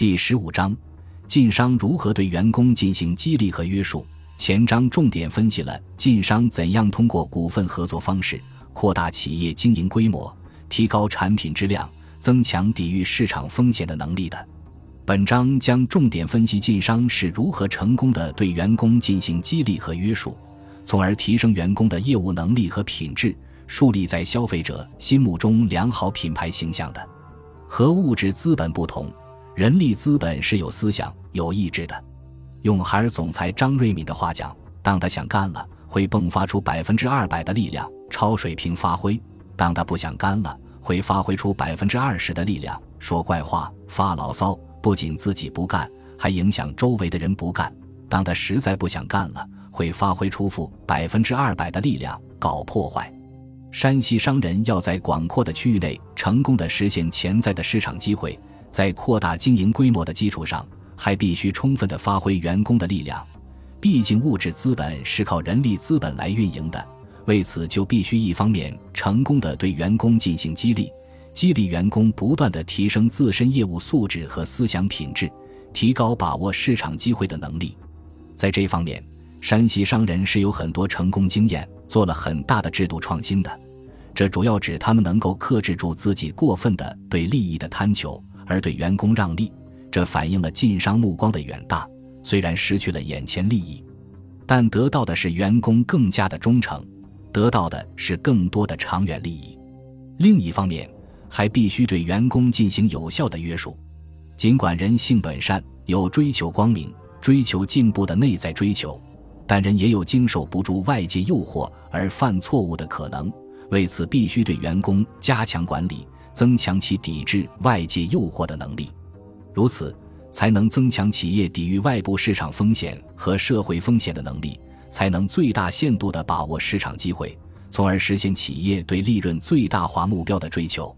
第十五章，晋商如何对员工进行激励和约束。前章重点分析了晋商怎样通过股份合作方式扩大企业经营规模、提高产品质量、增强抵御市场风险的能力的。本章将重点分析晋商是如何成功的对员工进行激励和约束，从而提升员工的业务能力和品质，树立在消费者心目中良好品牌形象的。和物质资本不同，人力资本是有思想、有意志的。用海尔总裁张瑞敏的话讲，当他想干了，会迸发出百分之二百的力量，超水平发挥；当他不想干了，会发挥出百分之二十的力量，说怪话、发牢骚，不仅自己不干，还影响周围的人不干。当他实在不想干了，会发挥出负百分之二百的力量，搞破坏。山西商人要在广阔的区域内成功的实现潜在的市场机会，在扩大经营规模的基础上。还必须充分地发挥员工的力量，毕竟物质资本是靠人力资本来运营的。为此，就必须一方面成功地对员工进行激励，激励员工不断地提升自身业务素质和思想品质，提高把握市场机会的能力。在这方面，山西商人是有很多成功经验，做了很大的制度创新的。这主要指他们能够克制住自己过分的对利益的贪求，而对员工让利。这反映了晋商目光的远大，虽然失去了眼前利益，但得到的是员工更加的忠诚，得到的是更多的长远利益。另一方面，还必须对员工进行有效的约束。尽管人性本善，有追求光明、追求进步的内在追求，但人也有经受不住外界诱惑而犯错误的可能。为此，必须对员工加强管理，增强其抵制外界诱惑的能力。如此，才能增强企业抵御外部市场风险和社会风险的能力，才能最大限度地把握市场机会，从而实现企业对利润最大化目标的追求。